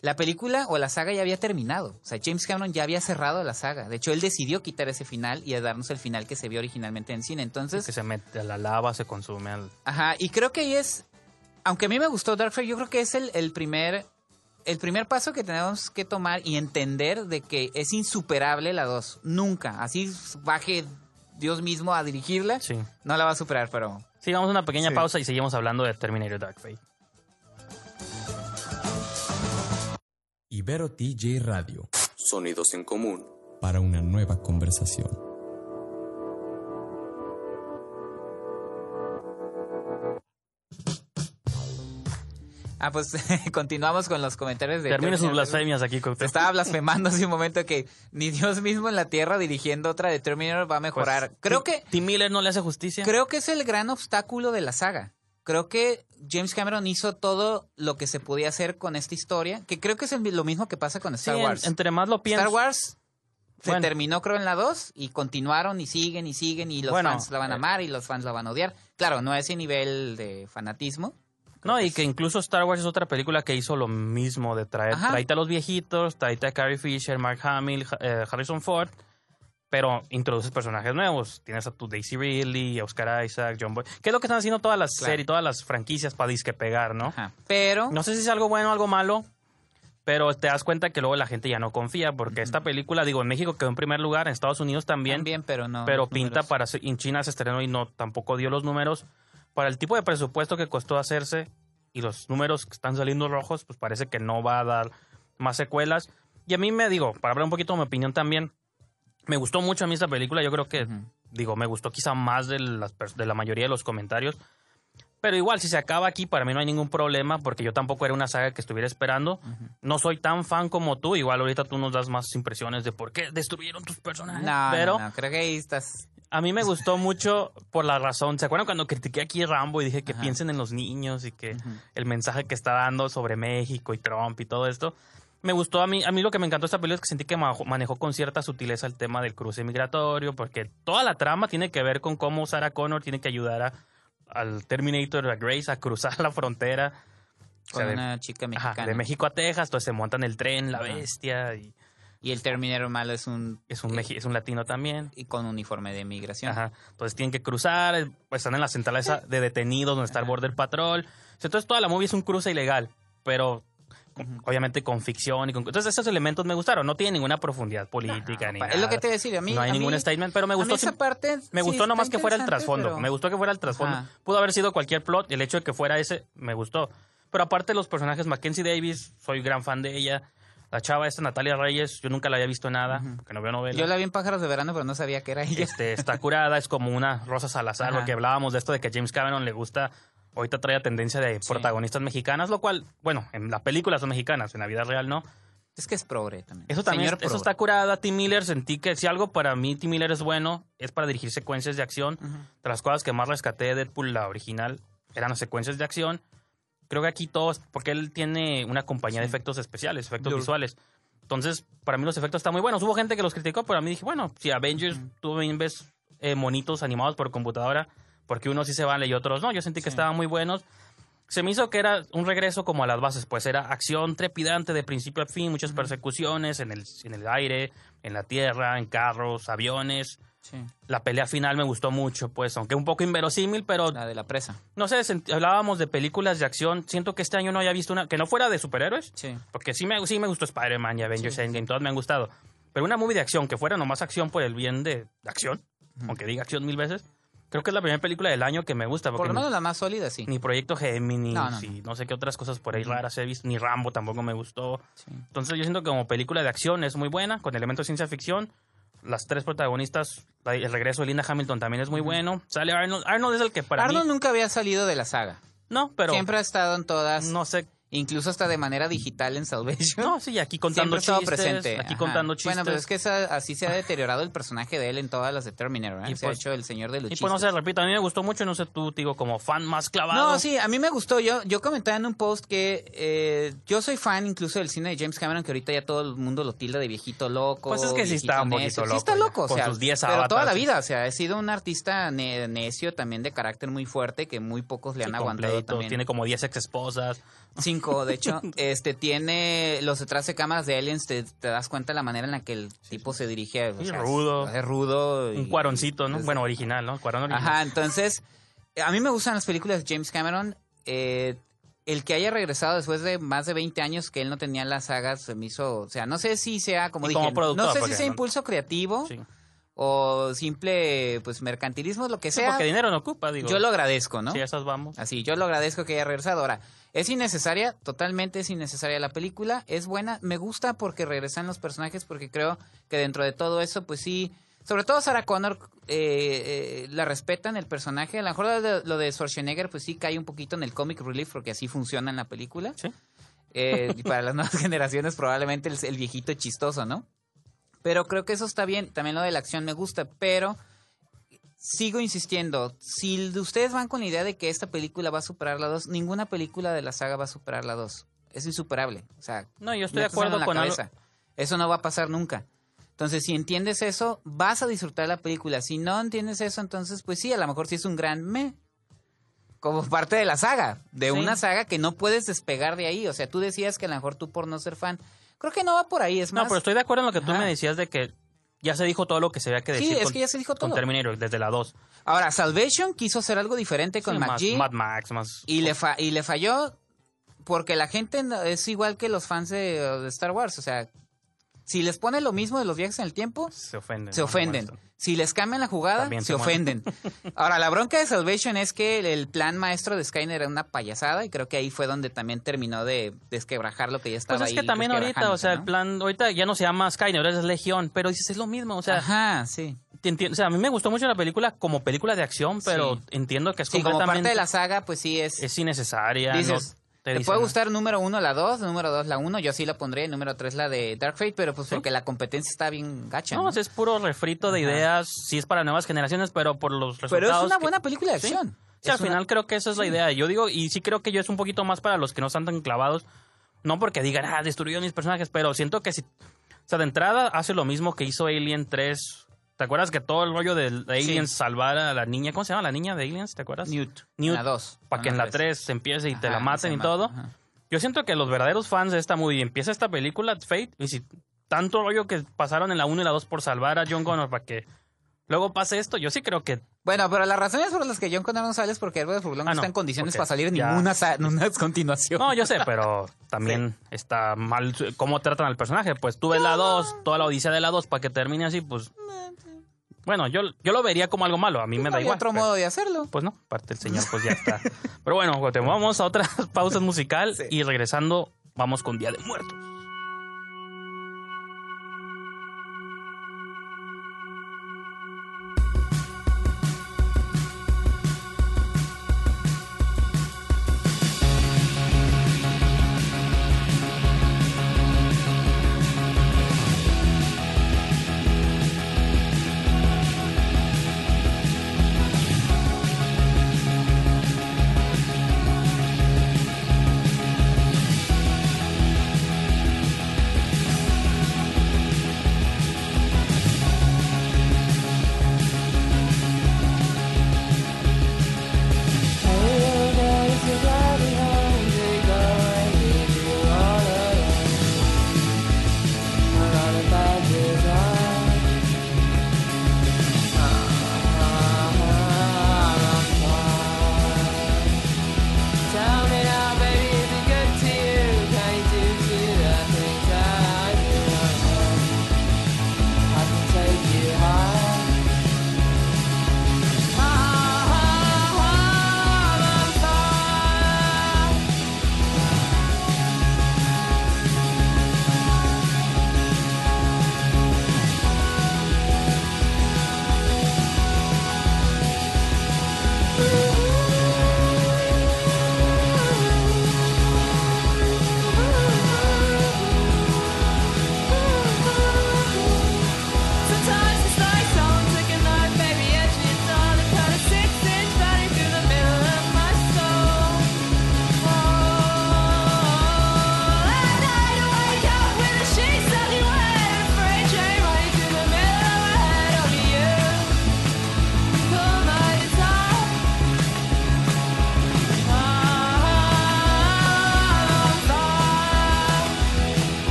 la película o la saga ya había terminado. O sea, James Cameron ya había cerrado la saga. De hecho, él decidió quitar ese final y a darnos el final que se vio originalmente en cine. Entonces,
que se mete a la lava, se consume al...
Ajá, y creo que ahí es, aunque a mí me gustó Dark Fate, yo creo que es el, el primer el primer paso que tenemos que tomar y entender de que es insuperable la 2. Nunca, así baje Dios mismo a dirigirla,
Sí.
no la va a superar, pero
Sí, vamos a una pequeña
Sí.
pausa y seguimos hablando de Terminator Dark Fate.
Ibero TJ Radio.
Sonidos en común.
Para una nueva conversación.
Ah pues continuamos con los comentarios de
Termine sus blasfemias aquí,
Se estaba blasfemando hace un momento que ni Dios mismo en la Tierra dirigiendo otra de Terminator va a
Pues,
mejorar. creo que
Tim Miller no le hace justicia.
Creo que es el gran obstáculo de la saga. Creo que James Cameron hizo todo lo que se podía hacer con esta historia, que creo que es el- lo mismo que pasa con Star Wars.
entre más lo pienso...
Star Wars se
Bueno.
terminó creo en la 2 y continuaron y siguen y siguen y los
Bueno,
fans la van a
eh.
amar y los fans la van a odiar. Claro, no a ese nivel de fanatismo.
No, y que incluso Star Wars es otra película que hizo lo mismo de traer, traíte a los viejitos, traíte a Carrie Fisher, Mark Hamill, Ha- eh, Harrison Ford, pero introduces personajes nuevos. Tienes a tu Daisy Ridley, a Oscar Isaac, John Boy. ¿Qué es lo que están haciendo todas las
Claro.
series, todas las franquicias para disque pegar, no?
Ajá. Pero
No sé si es algo bueno o algo malo, pero te das cuenta que luego la gente ya no confía, porque esta película, digo, en México quedó en primer lugar, en Estados Unidos también,
también, pero no.
pero pinta
números.
para... En China se estrenó y no tampoco dio los números. Para el tipo de presupuesto que costó hacerse y los números que están saliendo rojos, pues parece que no va a dar más secuelas. Y a mí me digo, para hablar un poquito de mi opinión también, me gustó mucho a mí esta película. Yo creo que, digo, me gustó quizá más de, las, pers- de la mayoría de los comentarios. Pero igual, si se acaba aquí, para mí no hay ningún problema, porque yo tampoco era una saga que estuviera esperando. No soy tan fan como tú. Igual ahorita tú nos das más impresiones de por qué destruyeron tus personajes.
No,
pero
no, no, creo que ahí estás.
A mí me gustó mucho por la razón. ¿Se acuerdan cuando critiqué aquí a Rambo y dije que
Ajá.
piensen en los niños y que el mensaje que está dando sobre México y Trump y todo esto? Me gustó a mí, a mí lo que me encantó de esta película es que sentí que ma- manejó con cierta sutileza el tema del cruce migratorio, porque toda la trama tiene que ver con cómo Sarah Connor tiene que ayudar a, al Terminator, a Grace, a cruzar la frontera. O
Con
sea, de-
una chica
ajá,
mexicana.
de México a Texas, entonces se montan el tren, la bestia, y
Y el Terminator malo es un.
es un,
eh,
es un latino también.
y con uniforme de migración.
Ajá. Entonces tienen que cruzar, eh, pues, están en la central esa de detenidos donde está el. Border Patrol. Entonces toda la movie es un cruce ilegal, pero con- obviamente con ficción y con... Entonces esos elementos me gustaron, no tiene ninguna profundidad política ni
es
nada.
lo que te voy a mí,
no hay
mí-
ningún statement, pero me gustó
esa parte.
me
sí,
gustó nomás que fuera el trasfondo.
pero-
Me gustó que fuera el trasfondo.
Ajá.
Pudo haber sido cualquier plot y el hecho de que fuera ese me gustó. Pero aparte los personajes, Mackenzie Davis, soy gran fan de ella. La chava esta, Natalia Reyes, yo nunca la había visto nada, porque no veo novelas.
Yo la vi en Pájaros de Verano, pero no sabía que era ella.
Este, está curada, es como una Rosa Salazar,
Ajá.
porque hablábamos de esto de que James Cameron le gusta, ahorita trae tendencia de
Sí.
protagonistas mexicanas, lo cual, bueno, en la película son mexicanas, en la vida real no.
Es que es progre también.
Eso también,
Señor
eso está curada. Tim Miller sentí que si algo para mí Tim Miller es bueno, es para dirigir secuencias de acción. De las cosas que más rescaté de Deadpool, la original, eran las secuencias de acción. Creo que aquí todos, porque él tiene una compañía de efectos especiales, efectos
Yo-
visuales. Entonces, para mí los efectos están muy buenos. Hubo gente que los criticó, pero a mí dije, bueno, si Avengers, tú bien ves eh, monitos animados por computadora, porque unos sí se vale y otros no. Yo sentí que
Sí.
estaban muy buenos. Se me hizo que era un regreso como a las bases, pues era acción trepidante de principio a fin, muchas persecuciones en el, en el aire, en la tierra, en carros, aviones.
Sí,
La pelea final me gustó mucho, pues, aunque un poco inverosímil, pero
la de la presa.
no sé, hablábamos de películas de acción. Siento que este año no haya visto una que no fuera de superhéroes,
Sí.
porque sí me, sí me gustó Spider-Man y Avengers Endgame, todas me han gustado. Pero una movie de acción que fuera nomás acción por el bien de, acción, aunque diga acción mil veces, creo que es la primera película del año que me gusta.
Por lo
ni-
menos la más sólida, sí.
ni Proyecto Géminis,
No, no,
y no sé qué otras cosas por ahí raras he visto, ni Rambo tampoco me gustó.
Sí.
Entonces yo siento que como película de acción es muy buena, con elementos de ciencia ficción. Las tres protagonistas, el regreso de Linda Hamilton también es muy bueno. Sale Arnold. Arnold es el que para
Arnold
mí...
nunca había salido de la saga.
No, pero...
Siempre ha estado en todas,
No sé.
Incluso hasta de manera digital en Salvation.
No, sí, aquí contando
Siempre
chistes.
presente.
Aquí
Ajá.
contando chistes.
Bueno, pero es que esa- así se ha deteriorado el personaje de él en todas las de Terminator. ¿eh?
Y
se
pues-
ha hecho el señor de los
Y
chistes.
pues no sé, repito, a mí me gustó mucho, no sé tú, digo, como fan más clavado.
No, sí, a mí me gustó. Yo, yo comentaba en un post que eh, yo soy fan incluso del cine de James Cameron, que ahorita ya todo el mundo lo tilda de viejito loco.
Pues es que sí está un poquito
necio.
loco
Sí está
ya,
loco, o
con
sea,
sus 10
pero toda la vida, o sea, ha sido un artista ne- necio también de carácter muy fuerte que muy pocos le
Sí,
han aguantado
completo,
también.
Tiene como 10 ex esposas.
De hecho, este tiene los detrás de cámaras de Aliens, te, te das cuenta de la manera en la que el tipo se dirige. o sea,
rudo.
Es, rudo.
Un cuaroncito, ¿no?
es-
Bueno, original, ¿no? Cuarón original.
Ajá, entonces, a mí me gustan las películas de James Cameron. eh, el que haya regresado después de más de 20 años que él no tenía las sagas, se me hizo, o sea, no sé si sea, como
Y
dije,
como productor,
no sé si sea
no-
impulso creativo
Sí.
O simple, pues, mercantilismo, lo que
Sí,
sea.
porque dinero no ocupa, digo.
yo lo agradezco, ¿no?
Sí, esas vamos.
Así, yo lo agradezco que haya regresado. Ahora, es innecesaria, totalmente es innecesaria la película. Es buena, me gusta porque regresan los personajes, porque creo que dentro de todo eso, pues sí, sobre todo Sarah Connor eh, eh, la respetan el personaje. A lo mejor lo de, lo de Schwarzenegger, pues sí cae un poquito en el comic relief, porque así funciona en la película.
Sí.
Eh, y para las nuevas generaciones, probablemente el, el viejito chistoso, ¿no? Pero creo que eso está bien. También lo de la acción me gusta, pero sigo insistiendo, si ustedes van con la idea de que esta película va a superar la 2, ninguna película de la saga va a superar la 2. Es insuperable. O sea,
No, yo estoy de acuerdo con algo.
cabeza. Eso no va a pasar nunca. Entonces, si entiendes eso, vas a disfrutar la película. Si no entiendes eso, entonces, pues sí, a lo mejor sí es un gran me. Como parte de la saga. De
Sí.
una saga que no puedes despegar de ahí. O sea, tú decías que a lo mejor tú por no ser fan. Creo que no va por ahí. Es
No,
más.
pero estoy de acuerdo en lo que tú
Ajá.
me decías de que ya se dijo todo lo que se había que
Sí,
decir.
es
con,
que ya se dijo
con
todo.
Terminator, desde la 2.
Ahora, Salvation quiso hacer algo diferente con
Sí, más. Mad Max, más...
Y le, fa- y le falló porque la gente no- es igual que los fans de, de Star Wars. O sea, si les pone lo mismo de los viajes en el tiempo,
Se ofenden.
se ofenden. Si les cambian la jugada,
También
se
se
ofenden. Ahora, la bronca de Salvation es que el, plan maestro de Skyner era una payasada y creo que ahí fue donde también terminó de desquebrajar lo que ya estaba
Pues es que
ahí
también ahorita, o sea, el plan, ahorita ya no se llama Skynet, ahora es Legión, pero dices, es lo mismo, o sea,
Ajá, sí.
te entiendo- o sea, a mí me gustó mucho la película como película de acción, pero
Sí.
entiendo que es
Sí, como
completamente...
parte de la saga, pues sí es...
Es innecesaria.
Dices,
no
te, puede
nada.
gustar número uno la dos, número dos la uno, yo sí la pondré, número tres la de Dark Fate, pero pues porque la competencia está bien gacha.
No, sea, es puro refrito de
Ajá.
ideas, sí es para nuevas generaciones, pero por los resultados...
pero es una
que-
buena película de acción.
Sí, al
una-
final creo que esa es la idea. Yo digo, y sí creo que yo es un poquito más para los que no están tan clavados. No porque digan, ah, destruyó mis personajes, pero siento que si. O sea, de entrada hace lo mismo que hizo Alien 3. ¿Te acuerdas que todo el rollo de Aliens salvara a la niña? ¿Cómo se llama la niña de Aliens? ¿Te acuerdas?
Newt,
Newt,
en la dos.
Para que en la
tres.
3 se empiece y te la maten y todo.
ajá.
Yo siento que los verdaderos fans de esta movie empieza esta película, Fate, y si tanto rollo que pasaron en la 1 y la 2 por salvar a John Connor para que luego pase esto, yo sí creo que
Bueno, pero las razones por las que John Connor no sale es porque Herbert Furlong
Ah,
no está en condiciones para salir en ninguna, continuación.
No, yo sé, pero también está mal cómo tratan al personaje. Pues tú ves la 2, toda la odisea de la 2 para que termine así, pues... Bueno, yo, yo lo vería como algo malo, a mí me
No
da igual.
otro
pero-
modo de hacerlo.
Pues no, parte del señor, pues ya está. Pero bueno, vamos a otra pausa musical
Sí.
y regresando, vamos con Día de Muertos.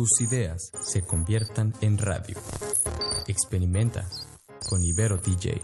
Tus ideas se conviertan en radio. Experimenta con Ibero DJ.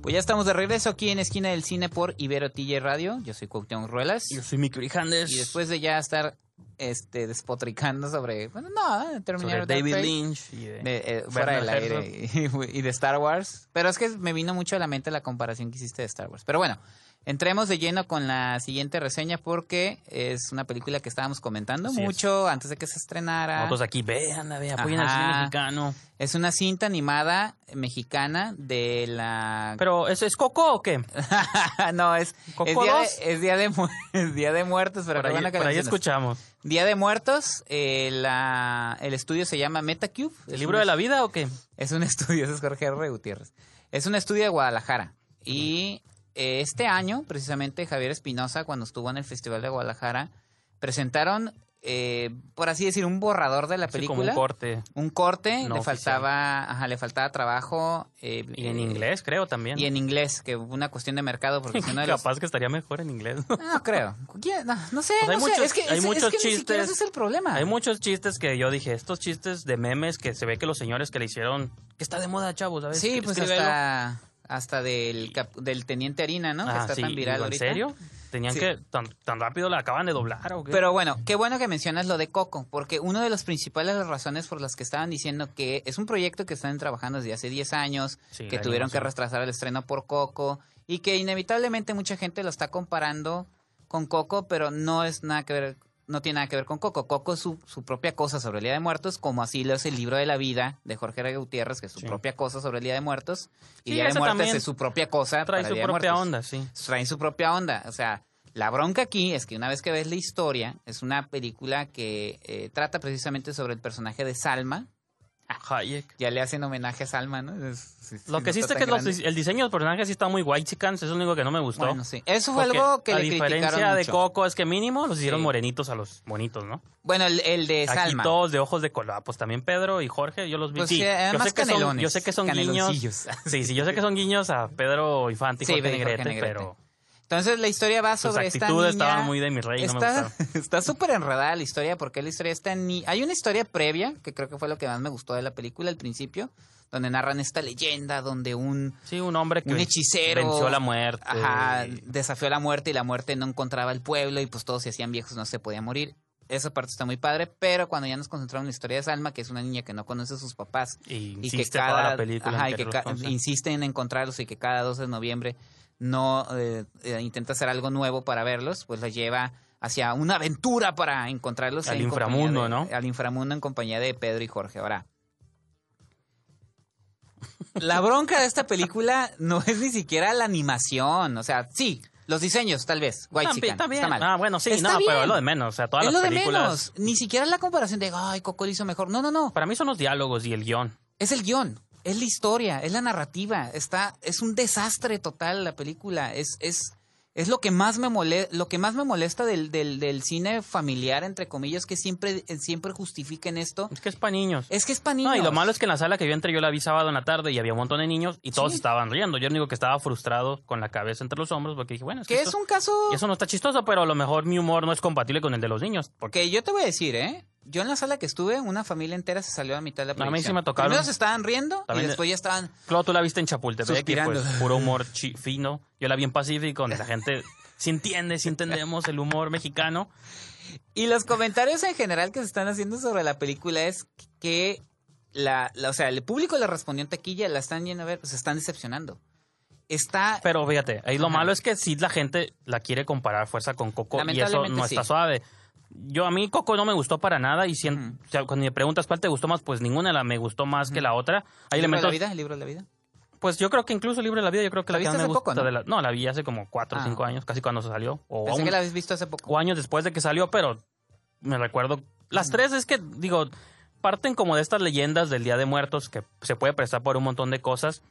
Pues ya estamos de regreso aquí en Esquina del Cine por Ibero TJ Radio. Yo soy Cuauhtémoc Ruelas.
Yo soy Mickey Handes.
Y después de ya estar este, despotricando sobre... Bueno, no,
sobre
Terminator
David Lynch y de,
de, eh, fuera del aire y, y de Star Wars. Pero es que me vino mucho a la mente la comparación que hiciste de Star Wars. Pero bueno, entremos de lleno con la siguiente reseña porque es una película que estábamos comentando
Así es.
mucho antes de que se estrenara.
Nosotros aquí, vean, vean, apoyen al cine mexicano.
Es una cinta animada mexicana de la...
Pero, ¿es, es Coco o qué?
no, es,
¿Coco
es, día de, es día de es Día de Muertos, pero
por ahí, por ahí escuchamos.
Día de Muertos, eh, la, el estudio se llama Metacube.
¿El libro
un
de la vida o qué?
Es un estudio, ese es Jorge R. Gutiérrez. Es un estudio de Guadalajara. Y este año, precisamente, Javier Espinosa, cuando estuvo en el Festival de Guadalajara, presentaron, eh, por así decir, un borrador de la
Sí, como
película.
un corte.
Un corte,
No
le faltaba, ajá, le faltaba trabajo. eh,
Y en
eh,
inglés, creo, también.
Y en inglés, que una cuestión de mercado, porque los-
Capaz que estaría mejor en inglés.
No creo. ¿Quién? No, no sé,
Pues hay
no sé.
muchos-
es que,
hay
es-
muchos
es que ni
chistes.
ese es el problema.
Hay muchos chistes que yo dije, estos chistes de memes que se ve que los señores que le hicieron, que está de moda, chavos, ¿sabes?
Sí, pues hasta, hasta del, cap- del Teniente Harina, ¿no? que
Ah,
está
sí,
tan viral
¿En
ahorita.
serio? ¿Tenían
Sí.
que, tan, tan rápido la acaban de doblar o qué?
Pero bueno, qué bueno que mencionas lo de Coco, porque una de las principales razones por las que estaban diciendo que es un proyecto que están trabajando desde hace 10 años,
Sí,
que tuvieron que retrasar el estreno por Coco, y que inevitablemente mucha gente lo está comparando con Coco, pero no es nada que ver, no tiene nada que ver con Coco. Coco es su, su propia cosa sobre el Día de Muertos, como así lo es el libro de la vida de Jorge R. Gutiérrez, que es su
Sí.
propia cosa sobre el Día de Muertos, y
Sí,
Día de Muertos es su propia cosa
Trae
para
su
Día
propia onda, sí.
traen su propia onda. O sea, la bronca aquí es que una vez que ves la historia, es una película que eh, trata precisamente sobre el personaje de Salma.
Hayek.
Ya le hacen homenaje a Salma, ¿no? Es-
Lo que
no
sí es que los- el diseño del personaje sí está muy white chicans, eso es lo único que no me gustó.
Bueno, sí. Eso fue
Porque
algo que
a
le
diferencia de
mucho.
Coco es que mínimo los hicieron
Sí.
morenitos a los bonitos, ¿no?
Bueno, el, el de
Aquí
Salma.
todos de ojos de color, pues también Pedro y Jorge, yo los vi.
Pues
sí,
sí,
yo sé que son, yo sé que son guiños. Sí, sí, yo sé que son guiños a Pedro Infante y Jorge Negrete,
Negrete.
pero
Entonces la historia va
sus
sobre esta
actitudes
niña.
estaban muy de mi rey, no me
está, está súper enredada la historia porque la historia está ni hay una historia previa que creo que fue lo que más me gustó de la película al principio donde narran esta leyenda donde un
Sí, un hombre que
un hechicero
venció la muerte.
Ajá, desafió la muerte y la muerte no encontraba el pueblo y pues todos se hacían viejos, no se podía morir. Esa parte está muy padre, pero cuando ya nos concentramos en la historia de Salma, que es una niña que no conoce a sus papás
Y
y que cada
toda la película
ajá,
en
y que
quererlos
ca-
conocer.
insiste en encontrarlos y que cada 12 de noviembre no eh, eh, intenta hacer algo nuevo para verlos, pues la lleva hacia una aventura para encontrarlos
Al
en
inframundo,
de-
¿no?
Al inframundo en compañía de Pedro y Jorge. Ahora, la bronca de esta película no es ni siquiera la animación, o sea, sí, los diseños tal vez, White
También-
Chicken,
también.
está mal.
Ah, bueno, sí,
Está
no, pero es lo de menos. O sea, todas
es
las
lo de
películas.
menos, ni siquiera la comparación de, ay, Coco lo hizo mejor. No, no, no.
Para mí son los diálogos y el guion.
Es el guion, es la historia, es la narrativa. Está, es un desastre total la película. Es, es, es lo que más me molesta, lo que más me molesta del, del, del cine familiar, entre comillas, que siempre, siempre justifiquen esto.
Es que es para niños.
Es que es para niños.
No, y lo malo es que en la sala que yo entré, yo la vi sábado en la tarde y había un montón de niños y todos
Sí.
estaban riendo. Yo único que estaba frustrado con la cabeza entre los hombros porque dije, bueno, es que,
que es un caso
y eso no está chistoso, pero a lo mejor mi humor no es compatible con el de los niños. Porque
que yo te voy a decir, ¿eh? Yo en la sala que estuve, una familia entera se salió a mitad de la
A mí sí me tocaron.
Primero se estaban riendo
También-
y después ya estaban...
claro, tú la viste en Chapultepec, que pues puro humor fino. Yo la vi en Pacífico, donde la gente sí entiende, sí entendemos el humor mexicano.
Y los comentarios en general que se están haciendo sobre la película es que la, la- o sea, el público le respondió en taquilla, la están yendo a ver, se están decepcionando. Está
Pero fíjate, ahí lo
Ajá.
malo es que sí la gente la quiere comparar fuerza con Coco y eso no
sí.
está suave. Yo a mí Coco no me gustó para nada y o sea, cuando me preguntas cuál te gustó más, pues ninguna la me gustó más que la otra. Hay
¿El libro de la
elementos,
vida? ¿El libro de la vida?
pues yo creo que incluso el libro de la vida, yo creo que
¿La
la, que me
hace poco,
gusta
no?
de la, no, la vi hace como cuatro o
Ah.
cinco años, casi cuando se salió o,
Pensé
aún-
que la habéis visto hace poco.
o años después de que salió, pero me recuerdo las tres es que digo parten como de estas leyendas del Día de Muertos que se puede prestar por un montón de cosas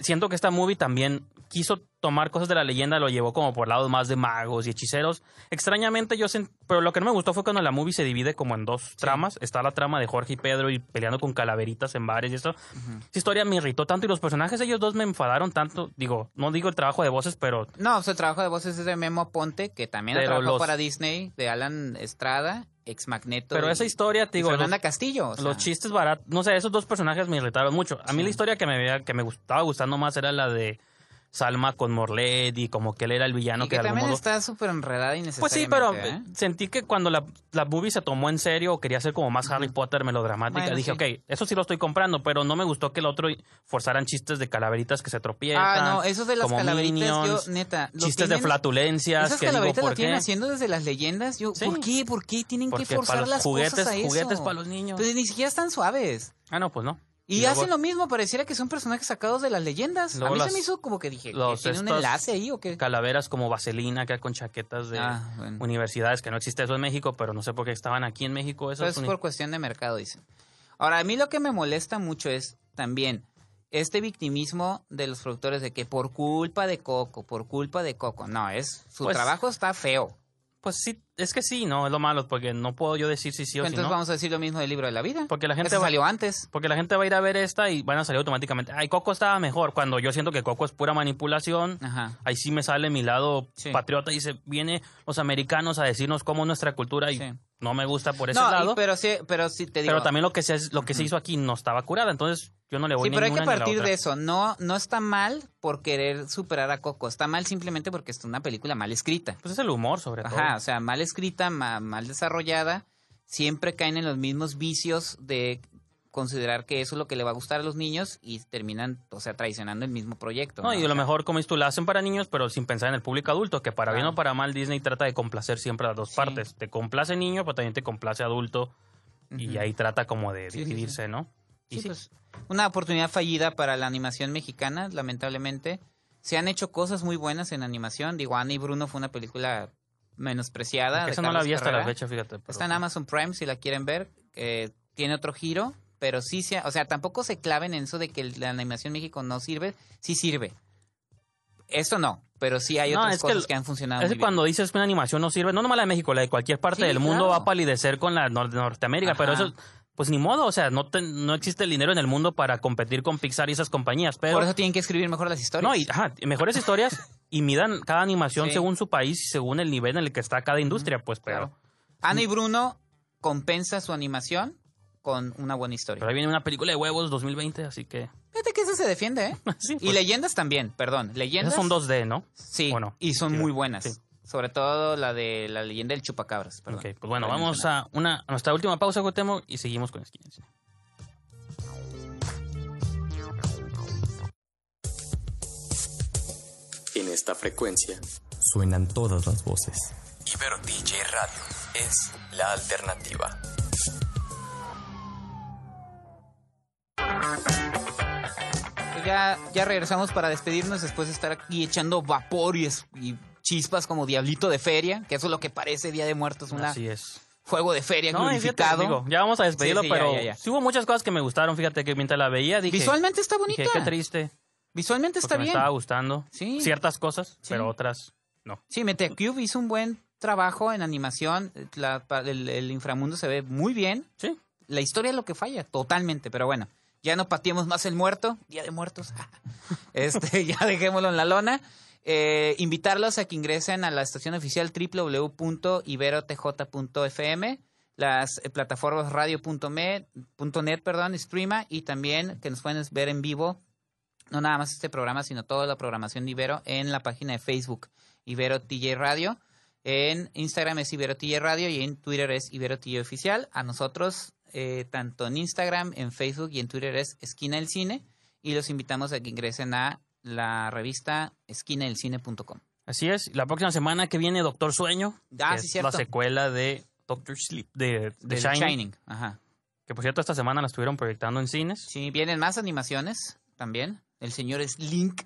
siento que esta movie también quiso tomar cosas de la leyenda, lo llevó como por lados más de magos y hechiceros. Extrañamente yo sent- pero lo que no me gustó fue cuando la movie se divide como en dos tramas. Está la trama de Jorge y Pedro y peleando con calaveritas en bares y eso. Esa historia me irritó tanto y los personajes ellos dos me enfadaron tanto. Digo, no digo el trabajo de voces, pero
No, su trabajo de voces es de Memo Ponte, que también
los-
para Disney, de Alan Estrada, ex Magneto.
pero
y-
esa historia, te digo, los,
Fernanda Castillo. o sea,
los chistes baratos, no sé, esos dos personajes me irritaron mucho. A mí
Sí.
la historia que me había- que me gustaba gustando más era la de Salma con Morled y como que él era el villano
y
que
que también
modo
está súper enredada y
Pues sí, pero
¿eh?
sentí que cuando la, la movie se tomó en serio o quería ser como más Harry Potter melodramática,
Bueno,
dije,
sí.
ok, eso sí lo estoy comprando, pero no me gustó que el otro forzaran chistes de calaveritas que se tropiezan.
Ah, no, esos de las
como
calaveritas,
Minions,
yo, neta.
chistes de
tienen-
flatulencias.
Esas
que digo, ¿por
lo tienen
qué?
haciendo desde las leyendas. Yo,
Sí.
¿Por qué? ¿Por qué tienen
Porque
que forzar
para los
las
juguetes,
cosas a eso?
juguetes para los niños.
Pues ni siquiera están suaves.
Ah, no, pues no.
Y,
Y luego-
hacen lo mismo, pareciera que son personajes sacados de las leyendas. A mí
las-
se me hizo como que dije,
los
¿tiene un enlace ahí o qué?
Calaveras como vaselina, que con chaquetas de
Ah, bueno.
universidades, que no existe eso en México, pero no sé por qué estaban aquí en México.
Eso
Esos
es por cuestión de mercado, dicen. Ahora, a mí lo que me molesta mucho es también este victimismo de los productores de que por culpa de Coco, por culpa de Coco. No, es su
Pues-
trabajo está feo.
Pues sí, es que sí, no, es lo malo, porque no puedo yo decir si sí o si
Entonces
no.
vamos a decir lo mismo del libro de la vida.
Porque la gente va-
salió antes.
Porque la gente va a ir a ver esta y van a salir automáticamente. Ay, Coco estaba mejor. Cuando yo siento que Coco es pura manipulación.
Ajá.
Ahí sí me sale mi lado
Sí.
patriota y dice, viene los americanos a decirnos cómo es nuestra cultura y
Sí.
no me gusta por ese
No, y-
lado.
pero sí, pero sí te digo.
pero también lo que se lo que se hizo aquí no estaba curada, entonces yo no le voy
Sí,
ni
pero hay que
a
partir de eso. No, no está mal por querer superar a Coco. Está mal simplemente porque es una película mal escrita.
Pues es el humor sobre todo.
Ajá, o sea, mal escrita, ma- mal desarrollada. Siempre caen en los mismos vicios de considerar que eso es lo que le va a gustar a los niños y terminan, o sea, traicionando el mismo proyecto.
No, y a lo mejor, como tú, la hacen para niños, pero sin pensar en el público adulto, que para bien o para mal, Disney trata de complacer siempre a las dos
Sí.
partes. Te complace niño, pero también te complace adulto. Y ahí trata como de
Sí, sí, sí.
dividirse, ¿no? Y
Sí,
sí.
pues, una oportunidad fallida para la animación mexicana, lamentablemente. Se han hecho cosas muy buenas en animación. Digo, Ana y Bruno fue una película menospreciada.
Que
de
esa no la vi hasta la fecha, fíjate. pero-
Está en Amazon Prime si la quieren ver. eh, tiene otro giro, pero sí se, o sea, tampoco se claven en eso de que la animación en México no sirve. Sí sirve. Esto no, pero sí hay
No,
otras
que
cosas que, han funcionado
Es
muy
que cuando dices que una animación no sirve, no nomás la de México, la de cualquier parte
Sí,
del mundo va a palidecer con la de Norteamérica, pero
Ajá.
eso, pues ni modo, o sea, no, te- no existe el dinero en el mundo para competir con Pixar y esas compañías, pero...
Por eso tienen que escribir mejor las historias.
no, y ajá, mejores historias y midan cada animación
Sí.
según su país y según el nivel en el que está cada industria, pues, pero...
Claro. Ana y Bruno compensa su animación con una buena historia.
Pero ahí viene una película de huevos 2020, así que...
Fíjate que eso se defiende, ¿eh?
sí,
Y
pues,
leyendas también, perdón. Leyendas.
esas son 2D, ¿no?
Sí,
Bueno,
y son
sí,
muy buenas. Sobre todo la de la leyenda del chupacabras. Perdón.
Ok, pues bueno, vamos a, una, a nuestra última pausa, Gotemo, y seguimos con Skins.
En esta frecuencia suenan todas las voces. Ibero DJ Radio es la alternativa.
Ya, ya regresamos para despedirnos después de estar aquí echando vapor y, es- y chispas como diablito de feria, que eso es lo que parece Día de Muertos, un
Así es.
juego de feria
No, fíjate,
glorificado.
digo, ya vamos a despedirlo,
Sí, sí, ya,
pero
ya, ya.
sí hubo muchas cosas que me gustaron. Fíjate que mientras la veía dije,
Visualmente está bonita.
dije qué triste.
Visualmente está
me
bien.
estaba gustando ciertas cosas, pero otras no.
Sí, Metacube hizo un buen trabajo en animación. La- el, el inframundo se ve muy bien.
Sí.
La historia es lo que falla, totalmente. Pero bueno, ya no pateemos más el muerto. Día de muertos. este, ya dejémoslo en la lona. Eh, invitarlos a que ingresen a la estación oficial www.iberotj.fm, las eh, plataformas radio.net, perdón, Streama, y también que nos pueden ver en vivo, no nada más este programa, sino toda la programación de Ibero en la página de Facebook, Ibero TJ Radio. En Instagram es Ibero TJ Radio y en Twitter es Ibero TJ Oficial. A nosotros, eh, tanto en Instagram, en Facebook y en Twitter es Esquina del Cine. Y los invitamos a que ingresen a la revista esquinadelcine.com.
Así es. La próxima semana que viene Doctor Sueño,
Ah,
que
sí,
es
cierto.
la secuela de Doctor Sleep de, de
Del
Shining,
Shining. Ajá.
que por cierto esta semana la estuvieron proyectando en cines.
Sí, vienen más animaciones también. El señor es Link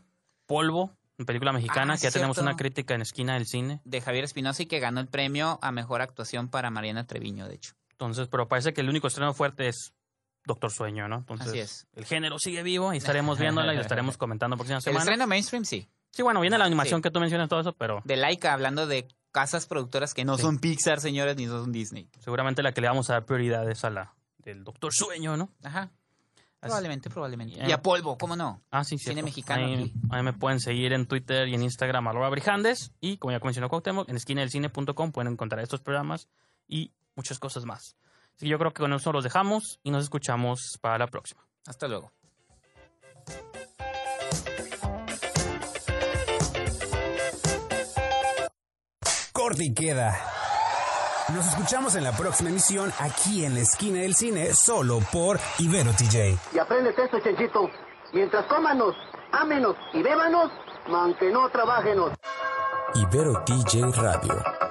Polvo, una película mexicana
Ah,
que ya tenemos una crítica en esquina del cine.
de Javier Espinosa y que ganó el premio a mejor actuación para Mariana Treviño, de hecho.
Entonces, pero parece que el único estreno fuerte es Doctor Sueño, ¿no? Entonces,
Así es.
el género sigue vivo y estaremos viéndola y lo estaremos comentando próxima
El
semana.
estreno mainstream, sí.
Sí, bueno, viene la animación
Sí.
que tú mencionas, todo eso, pero
De Laika, hablando de casas productoras que no
Sí.
son Pixar, señores, ni son Disney.
seguramente la que le vamos a dar prioridad es a la del Doctor Sueño, ¿no?
Ajá. Probablemente, probablemente.
Ya.
Y a polvo, ¿cómo no?
Ah, sí,
Cine
cierto.
mexicano
Ahí, ahí me pueden seguir en Twitter y en Instagram, arroba brijandes. Y como ya mencionó Cuauhtémoc, en esquinadelcine.com pueden encontrar estos programas y muchas cosas más. Así que yo creo que con eso los dejamos y nos escuchamos para la próxima.
Hasta luego.
Corte y queda. Nos escuchamos en la próxima emisión aquí en la esquina del cine, solo por Ibero TJ.
Y aprendes esto, Chenchito. Mientras cómanos, ámenos y bébanos, aunque no trabajenos.
Ibero DJ Radio.